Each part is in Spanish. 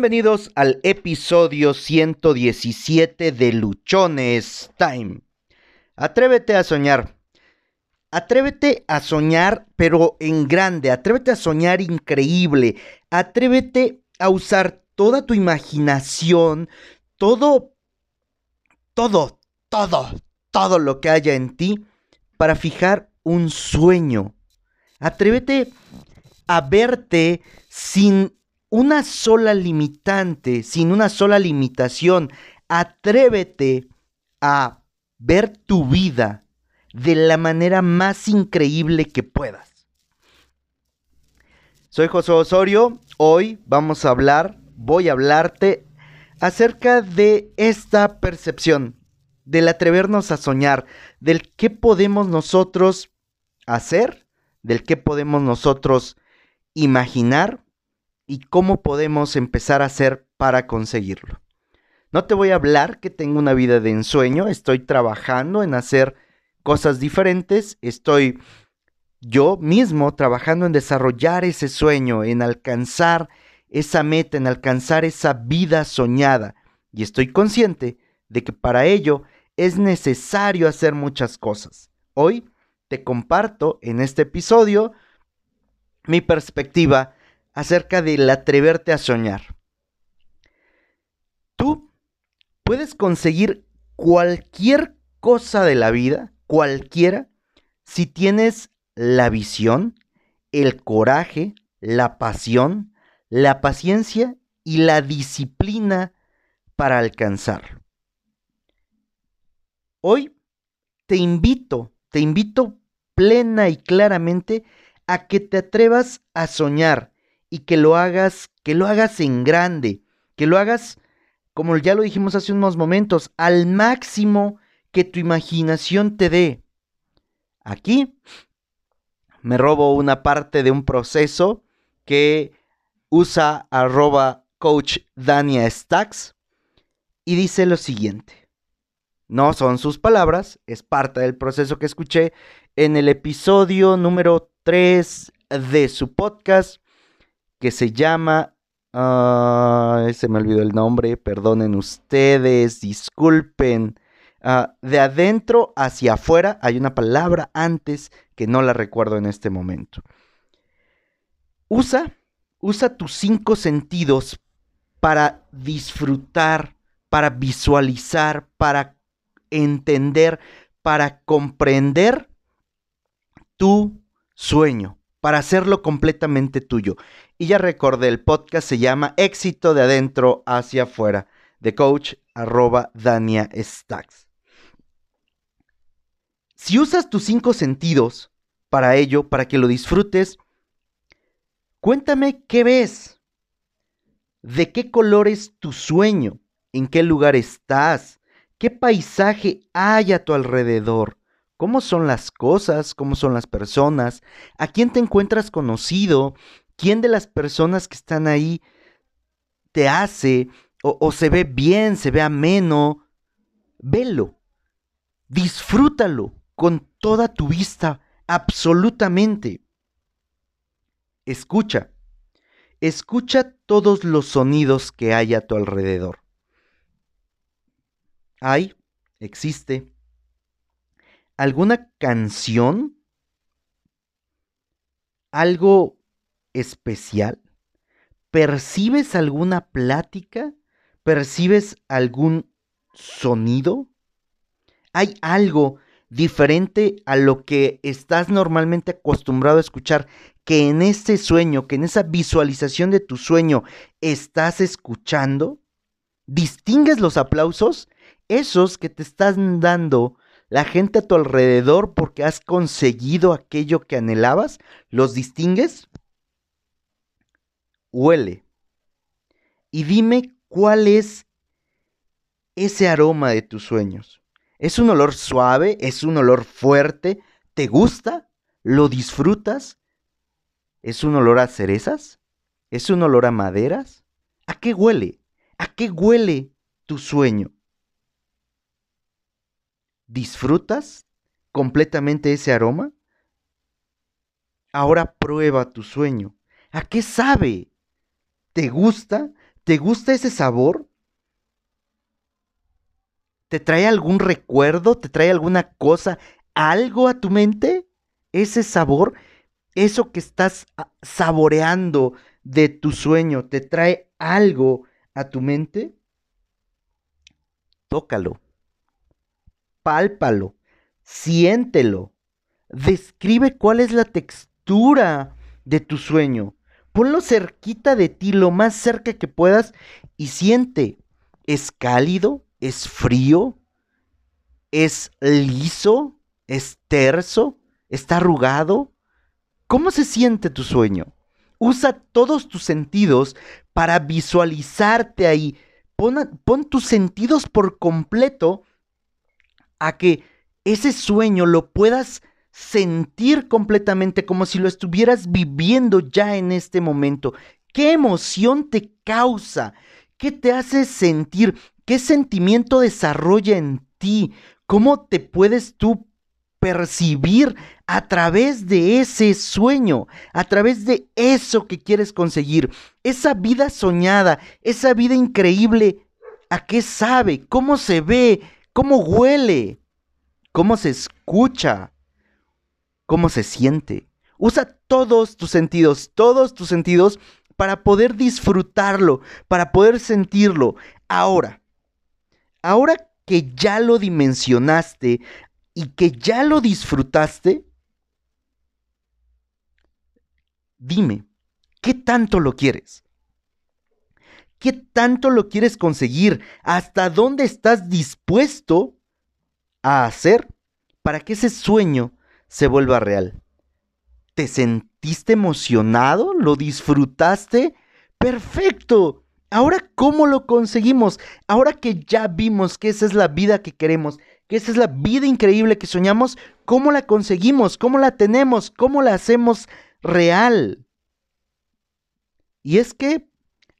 Bienvenidos al episodio 117 de Luchones Time. Atrévete a soñar. Atrévete a soñar, pero en grande. Atrévete a soñar increíble. Atrévete a usar toda tu imaginación, todo, todo, todo, todo lo que haya en ti para fijar un sueño. Atrévete a verte sin una sola limitante, sin una sola limitación. Atrévete a ver tu vida de la manera más increíble que puedas. Soy José Osorio. Hoy vamos a hablar, voy a hablarte acerca de esta percepción, del atrevernos a soñar, del qué podemos nosotros hacer, del qué podemos nosotros imaginar y cómo podemos empezar a hacer para conseguirlo. No te voy a hablar que tengo una vida de ensueño, estoy trabajando en hacer cosas diferentes, estoy yo mismo trabajando en desarrollar ese sueño, en alcanzar esa meta, en alcanzar esa vida soñada. Y estoy consciente de que para ello es necesario hacer muchas cosas. Hoy te comparto en este episodio mi perspectiva acerca del atreverte a soñar. Tú puedes conseguir cualquier cosa de la vida, cualquiera, si tienes la visión, el coraje, la pasión, la paciencia y la disciplina para alcanzarlo. Hoy te invito, te invito plena y claramente a que te atrevas a soñar y que lo hagas, que lo hagas en grande, que lo hagas, como ya lo dijimos hace unos momentos, al máximo que tu imaginación te dé. Aquí me robo una parte de un proceso que usa arroba coach Dania Stacks y dice lo siguiente. No son sus palabras, es parte del proceso que escuché en el episodio número 3 de su podcast que se llama... se me olvidó el nombre, perdonen ustedes, disculpen. Ah, de adentro hacia afuera hay una palabra antes que no la recuerdo en este momento. Usa, usa tus cinco sentidos para disfrutar, para visualizar, para entender, para comprender tu sueño para hacerlo completamente tuyo. Y ya recordé, el podcast se llama Éxito de adentro hacia afuera, de coach arroba Dania Stacks. Si usas tus cinco sentidos para ello, para que lo disfrutes, cuéntame qué ves, de qué color es tu sueño, en qué lugar estás, qué paisaje hay a tu alrededor, cómo son las cosas, cómo son las personas, a quién te encuentras conocido, quién de las personas que están ahí te hace o, se ve bien, se ve ameno. Velo, disfrútalo con toda tu vista, absolutamente. Escucha, escucha todos los sonidos que hay a tu alrededor. Hay, existe, alguna canción? ¿Algo especial? ¿Percibes alguna plática? ¿Percibes algún sonido? ¿Hay algo diferente a lo que estás normalmente acostumbrado a escuchar que en ese sueño, que en esa visualización de tu sueño estás escuchando? ¿Distingues los aplausos? Esos que te están dando la gente a tu alrededor porque has conseguido aquello que anhelabas? ¿Los distingues? Huele. Y dime cuál es ese aroma de tus sueños. ¿Es un olor suave? ¿Es un olor fuerte? ¿Te gusta? ¿Lo disfrutas? ¿Es un olor a cerezas? ¿Es un olor a maderas? ¿A qué huele? ¿A qué huele tu sueño? ¿Disfrutas completamente ese aroma? Ahora prueba tu sueño. ¿A qué sabe? ¿Te gusta? ¿Te gusta ese sabor? ¿Te trae algún recuerdo? ¿Te trae alguna cosa? ¿Algo a tu mente? Ese sabor, eso que estás ah, saboreando de tu sueño, ¿te trae algo a tu mente? Tócalo, pálpalo, siéntelo, describe cuál es la textura de tu sueño. Ponlo cerquita de ti, lo más cerca que puedas, y siente, ¿es cálido? ¿Es frío? ¿Es liso? ¿Es terso? ¿Está arrugado? ¿Cómo se siente tu sueño? Usa todos tus sentidos para visualizarte ahí. Pon, pon, tus sentidos por completo a que ese sueño lo puedas sentir completamente como si lo estuvieras viviendo ya en este momento. ¿Qué emoción te causa? ¿Qué te hace sentir? ¿Qué sentimiento desarrolla en ti? ¿Cómo te puedes tú percibir a través de ese sueño, a través de eso que quieres conseguir, esa vida soñada, esa vida increíble, ¿a qué sabe? ¿Cómo se ve? ¿Cómo huele? ¿Cómo se escucha? cómo se siente. Usa todos tus sentidos, todos tus sentidos para poder disfrutarlo, para poder sentirlo. Ahora, ahora que ya lo dimensionaste y que ya lo disfrutaste, dime, ¿qué tanto lo quieres? ¿Qué tanto lo quieres conseguir? ¿Hasta dónde estás dispuesto a hacer para que ese sueño se vuelva real. ¿Te sentiste emocionado? ¿Lo disfrutaste? Perfecto. Ahora, ¿cómo lo conseguimos? Ahora que ya vimos que esa es la vida que queremos, que esa es la vida increíble que soñamos, ¿cómo la conseguimos? ¿Cómo la tenemos? ¿Cómo la hacemos real? Y es que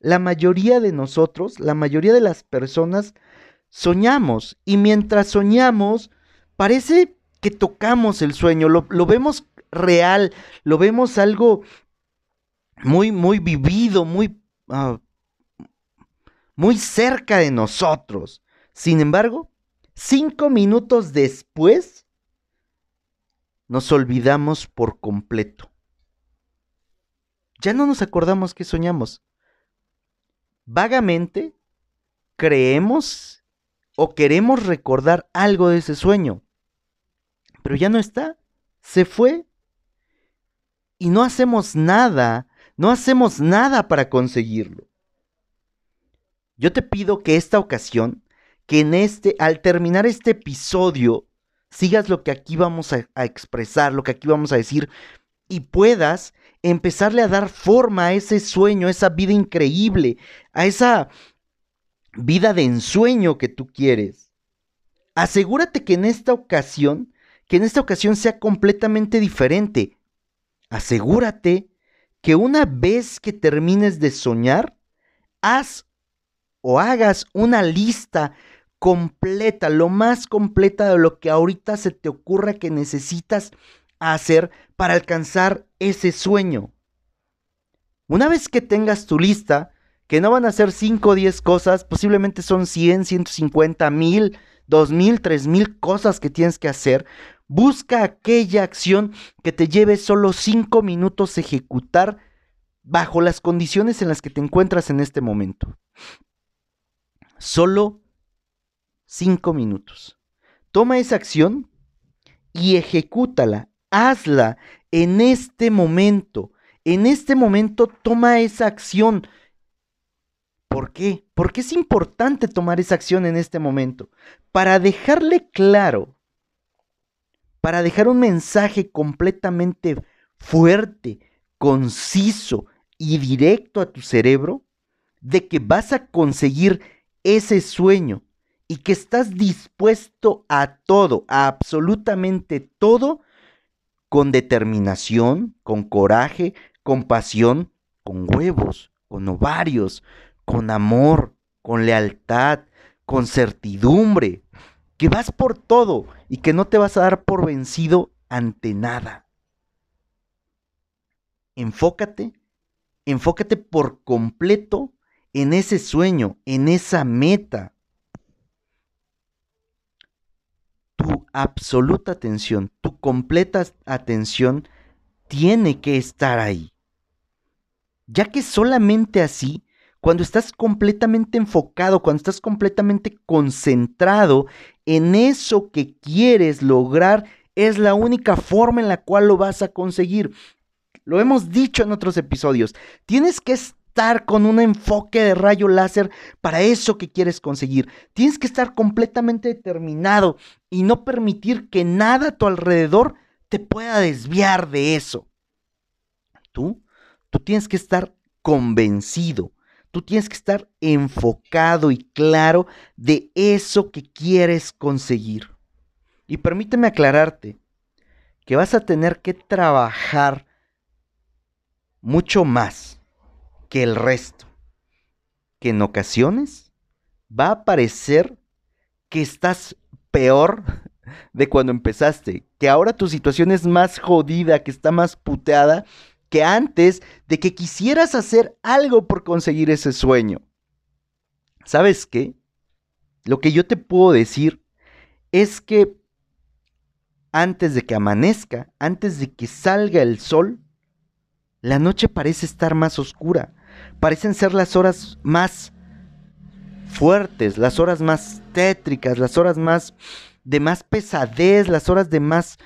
la mayoría de nosotros, la mayoría de las personas, soñamos y mientras soñamos, parece que tocamos el sueño, lo, vemos real, lo vemos algo muy, muy vivido, muy, ah, muy cerca de nosotros. Sin embargo, cinco minutos después, nos olvidamos por completo. Ya no nos acordamos que soñamos. Vagamente creemos o queremos recordar algo de ese sueño pero ya no está, se fue. Y no hacemos nada, no hacemos nada para conseguirlo. Yo te pido que esta ocasión, que en este, al terminar este episodio, sigas lo que aquí vamos a, expresar, lo que aquí vamos a decir, y puedas empezarle a dar forma a ese sueño, esa vida increíble, a esa vida de ensueño que tú quieres. Asegúrate que en esta ocasión que en esta ocasión sea completamente diferente. Asegúrate que una vez que termines de soñar, haz o hagas una lista completa, lo más completa de lo que ahorita se te ocurra que necesitas hacer para alcanzar ese sueño. Una vez que tengas tu lista, que no van a ser 5 o 10 cosas, posiblemente son 100, 150, 1000, 2000, 3000 cosas que tienes que hacer. Busca aquella acción que te lleve solo 5 minutos ejecutar bajo las condiciones en las que te encuentras en este momento. Solo 5 minutos. Toma esa acción y ejecútala. Hazla en este momento. En este momento toma esa acción. ¿Por qué? Porque es importante tomar esa acción en este momento. Para dejarle claro para dejar un mensaje completamente fuerte, conciso y directo a tu cerebro de que vas a conseguir ese sueño y que estás dispuesto a todo, a absolutamente todo, con determinación, con coraje, con pasión, con huevos, con ovarios, con amor, con lealtad, con certidumbre, que vas por todo y que no te vas a dar por vencido ante nada. Enfócate, enfócate por completo en ese sueño, en esa meta. Tu absoluta atención, tu completa atención tiene que estar ahí. Ya que solamente así, cuando estás completamente enfocado, cuando estás completamente concentrado en eso que quieres lograr, es la única forma en la cual lo vas a conseguir. Lo hemos dicho en otros episodios. Tienes que estar con un enfoque de rayo láser para eso que quieres conseguir. Tienes que estar completamente determinado y no permitir que nada a tu alrededor te pueda desviar de eso. Tú, tú tienes que estar convencido. Tú tienes que estar enfocado y claro de eso que quieres conseguir. Y permíteme aclararte que vas a tener que trabajar mucho más que el resto. Que en ocasiones va a parecer que estás peor de cuando empezaste, que ahora tu situación es más jodida, que está más puteada que antes de que quisieras hacer algo por conseguir ese sueño. ¿Sabes qué? Lo que yo te puedo decir es que antes de que amanezca, antes de que salga el sol, la noche parece estar más oscura. Parecen ser las horas más fuertes, las horas más tétricas, las horas más de más pesadez, las horas de más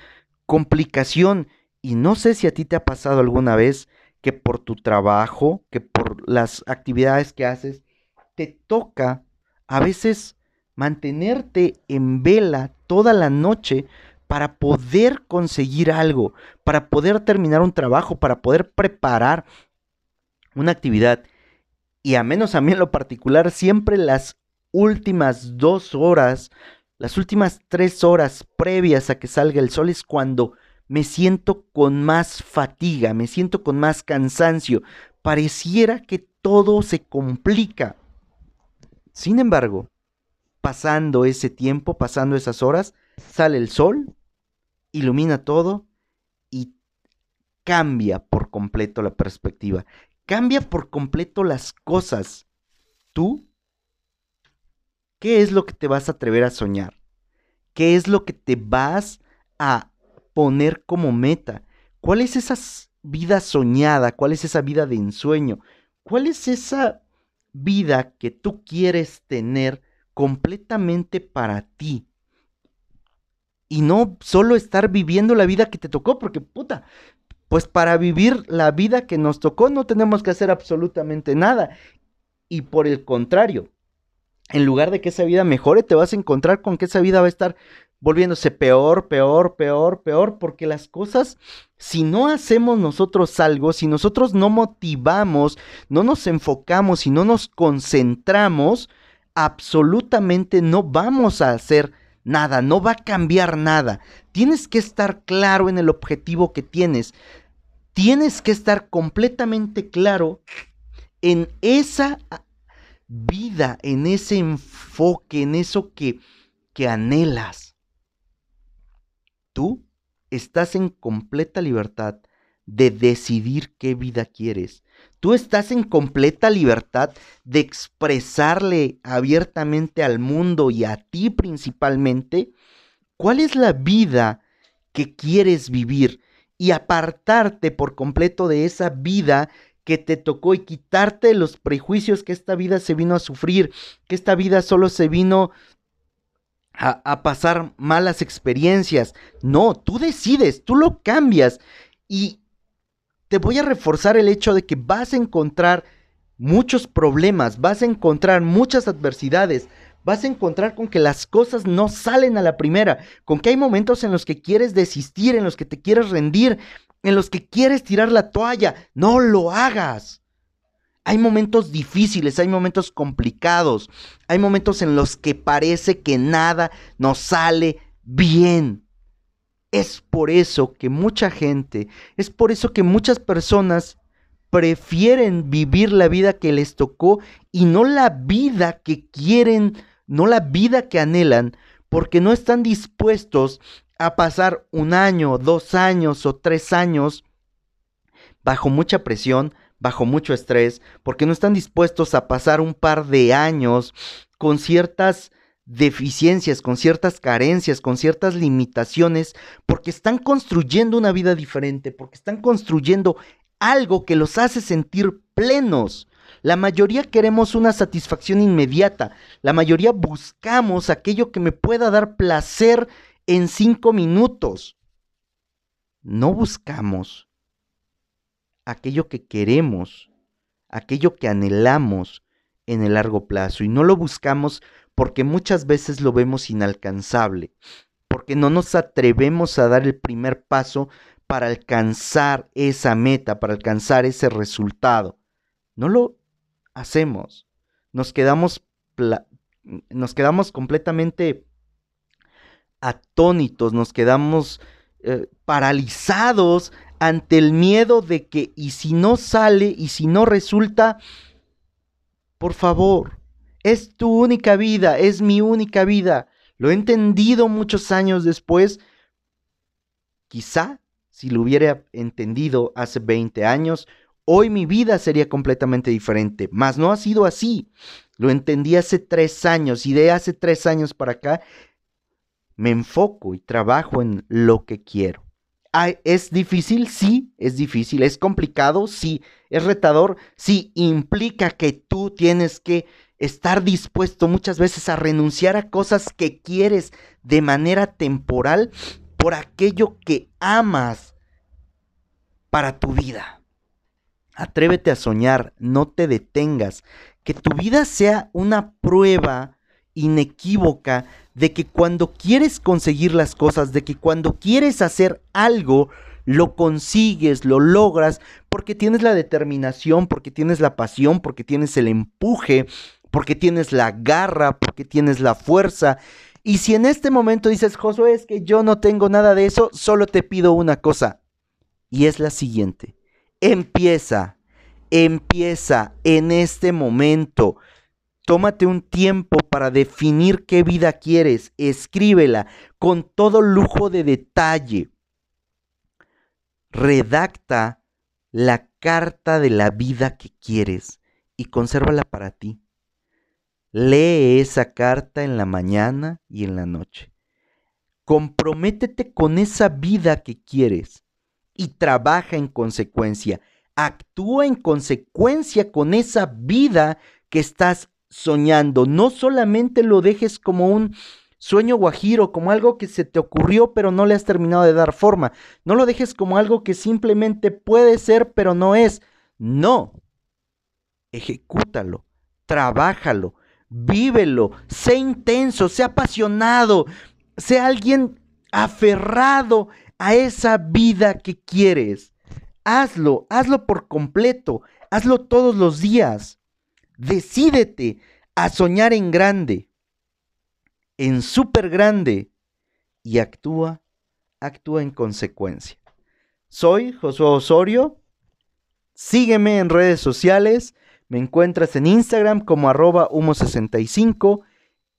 complicación. Y no sé si a ti te ha pasado alguna vez que por tu trabajo, que por las actividades que haces, te toca a veces mantenerte en vela toda la noche para poder conseguir algo, para poder terminar un trabajo, para poder preparar una actividad. Y a menos a mí en lo particular, siempre las últimas dos horas, las últimas tres horas previas a que salga el sol es cuando me siento con más fatiga, me siento con más cansancio. Pareciera que todo se complica. Sin embargo, pasando ese tiempo, pasando esas horas, sale el sol ilumina todo y cambia por completo la perspectiva, cambia por completo las cosas. Tú, ¿qué es lo que te vas a atrever a soñar? ¿Qué es lo que te vas a poner como meta? ¿Cuál es esa vida soñada? ¿Cuál es esa vida de ensueño? ¿Cuál es esa vida que tú quieres tener completamente para ti? y no solo estar viviendo la vida que te tocó, porque puta, pues para vivir la vida que nos tocó no tenemos que hacer absolutamente nada. Y por el contrario, en lugar de que esa vida mejore, te vas a encontrar con que esa vida va a estar volviéndose peor, peor, peor, peor, porque las cosas, si no hacemos nosotros algo, si nosotros no motivamos, no nos enfocamos y no nos concentramos, absolutamente no vamos a hacer nada, no va a cambiar nada. Tienes que estar claro en el objetivo que tienes. Tienes que estar completamente claro en esa vida, en ese enfoque, en eso que, que anhelas. Tú estás en completa libertad de decidir qué vida quieres. Tú estás en completa libertad de expresarle abiertamente al mundo y a ti principalmente cuál es la vida que quieres vivir y apartarte por completo de esa vida que te tocó y quitarte los prejuicios que esta vida se vino a sufrir, que esta vida solo se vino a, pasar malas experiencias. No, tú decides, tú lo cambias y te voy a reforzar el hecho de que vas a encontrar muchos problemas, vas a encontrar muchas adversidades, vas a encontrar con que las cosas no salen a la primera, con que hay momentos en los que quieres desistir, en los que te quieres rendir, en los que quieres tirar la toalla. No lo hagas. Hay momentos difíciles, hay momentos complicados, hay momentos en los que parece que nada nos sale bien. Es por eso que mucha gente, es por eso que muchas personas prefieren vivir la vida que les tocó y no la vida que quieren, no la vida que anhelan, porque no están dispuestos a pasar un año, dos años o tres años bajo mucha presión, bajo mucho estrés, porque no están dispuestos a pasar un par de años con ciertas deficiencias, con ciertas carencias, con ciertas limitaciones, porque están construyendo una vida diferente, porque están construyendo algo que los hace sentir plenos. La mayoría queremos una satisfacción inmediata, la mayoría buscamos aquello que me pueda dar placer en cinco minutos. No buscamos aquello que queremos, aquello que anhelamos en el largo plazo y no lo buscamos porque muchas veces lo vemos inalcanzable, porque no nos atrevemos a dar el primer paso para alcanzar esa meta, para alcanzar ese resultado. No lo hacemos. Nos quedamos, nos quedamos completamente atónitos, nos quedamos eh, paralizados ante el miedo de que y si no sale y si no resulta, por favor, es tu única vida, es mi única vida. Lo he entendido muchos años después. Quizá si lo hubiera entendido hace 20 años, hoy mi vida sería completamente diferente. Mas no ha sido así. Lo entendí hace tres años y de hace tres años para acá me enfoco y trabajo en lo que quiero. ¿Es difícil? Sí, es difícil. ¿Es complicado? Sí. ¿Es retador? Sí. Implica que tú tienes que estar dispuesto muchas veces a renunciar a cosas que quieres de manera temporal por aquello que amas para tu vida. Atrévete a soñar, no te detengas, que tu vida sea una prueba inequívoca de que cuando quieres conseguir las cosas, de que cuando quieres hacer algo, lo consigues, lo logras, porque tienes la determinación, porque tienes la pasión, porque tienes el empuje, porque tienes la garra, porque tienes la fuerza. Y si en este momento dices, Josué, es que yo no tengo nada de eso, solo te pido una cosa. Y es la siguiente. Empieza, empieza en este momento. Tómate un tiempo para definir qué vida quieres. Escríbela con todo lujo de detalle. Redacta la carta de la vida que quieres y consérvala para ti. Lee esa carta en la mañana y en la noche. Comprométete con esa vida que quieres y trabaja en consecuencia. Actúa en consecuencia con esa vida que estás soñando. No solamente lo dejes como un sueño guajiro, como algo que se te ocurrió pero no le has terminado de dar forma. No lo dejes como algo que simplemente puede ser pero no es. No. Ejecútalo, trabájalo, vívelo, sé intenso, sé apasionado, sé alguien aferrado a esa vida que quieres. Hazlo, hazlo por completo, hazlo todos los días. Decídete a soñar en grande, en súper grande, y actúa, actúa en consecuencia. Soy Josué Osorio, sígueme en redes sociales, me encuentras en Instagram como arroba humo65,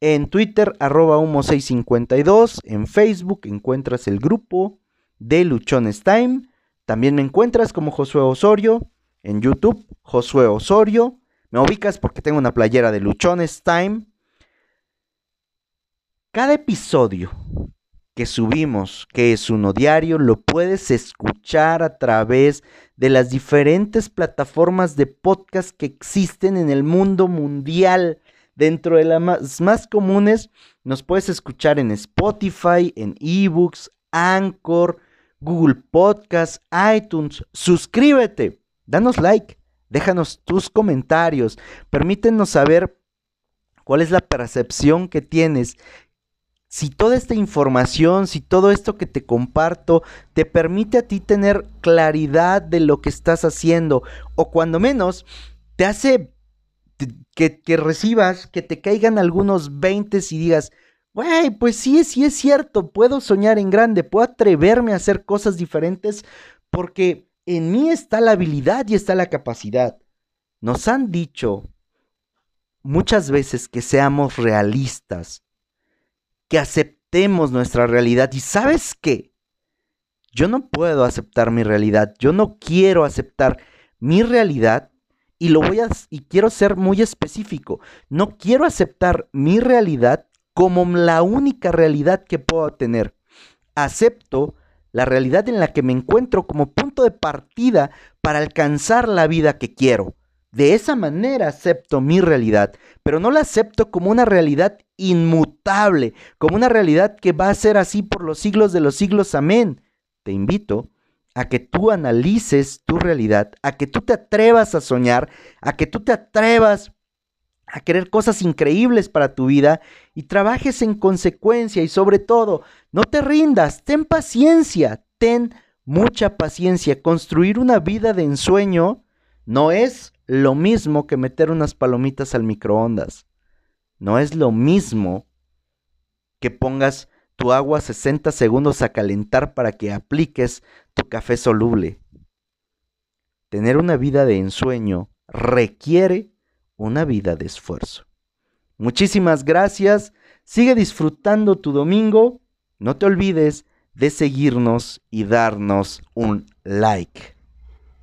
en Twitter arroba humo652, en Facebook encuentras el grupo de Luchones Time, también me encuentras como Josué Osorio, en YouTube Josué Osorio, me ubicas porque tengo una playera de Luchones Time. Cada episodio que subimos, que es uno diario, lo puedes escuchar a través de las diferentes plataformas de podcast que existen en el mundo mundial. Dentro de las más, comunes, nos puedes escuchar en Spotify, en eBooks, Anchor, Google Podcast, iTunes. Suscríbete, danos like, déjanos tus comentarios, permítenos saber cuál es la percepción que tienes. Si toda esta información, si todo esto que te comparto te permite a ti tener claridad de lo que estás haciendo, o cuando menos te hace que, recibas, que te caigan algunos 20 y digas, güey, pues sí, sí es cierto, puedo soñar en grande, puedo atreverme a hacer cosas diferentes porque en mí está la habilidad y está la capacidad. Nos han dicho muchas veces que seamos realistas que aceptemos nuestra realidad. ¿Y sabes qué? Yo no puedo aceptar mi realidad, yo no quiero aceptar mi realidad y lo voy a y quiero ser muy específico. No quiero aceptar mi realidad como la única realidad que puedo tener. Acepto la realidad en la que me encuentro como punto de partida para alcanzar la vida que quiero. De esa manera acepto mi realidad, pero no la acepto como una realidad inmutable, como una realidad que va a ser así por los siglos de los siglos. Amén. Te invito a que tú analices tu realidad, a que tú te atrevas a soñar, a que tú te atrevas a querer cosas increíbles para tu vida y trabajes en consecuencia y sobre todo, no te rindas, ten paciencia, ten mucha paciencia. Construir una vida de ensueño no es lo mismo que meter unas palomitas al microondas. No es lo mismo que pongas tu agua 60 segundos a calentar para que apliques tu café soluble. Tener una vida de ensueño requiere una vida de esfuerzo. Muchísimas gracias. Sigue disfrutando tu domingo. No te olvides de seguirnos y darnos un like.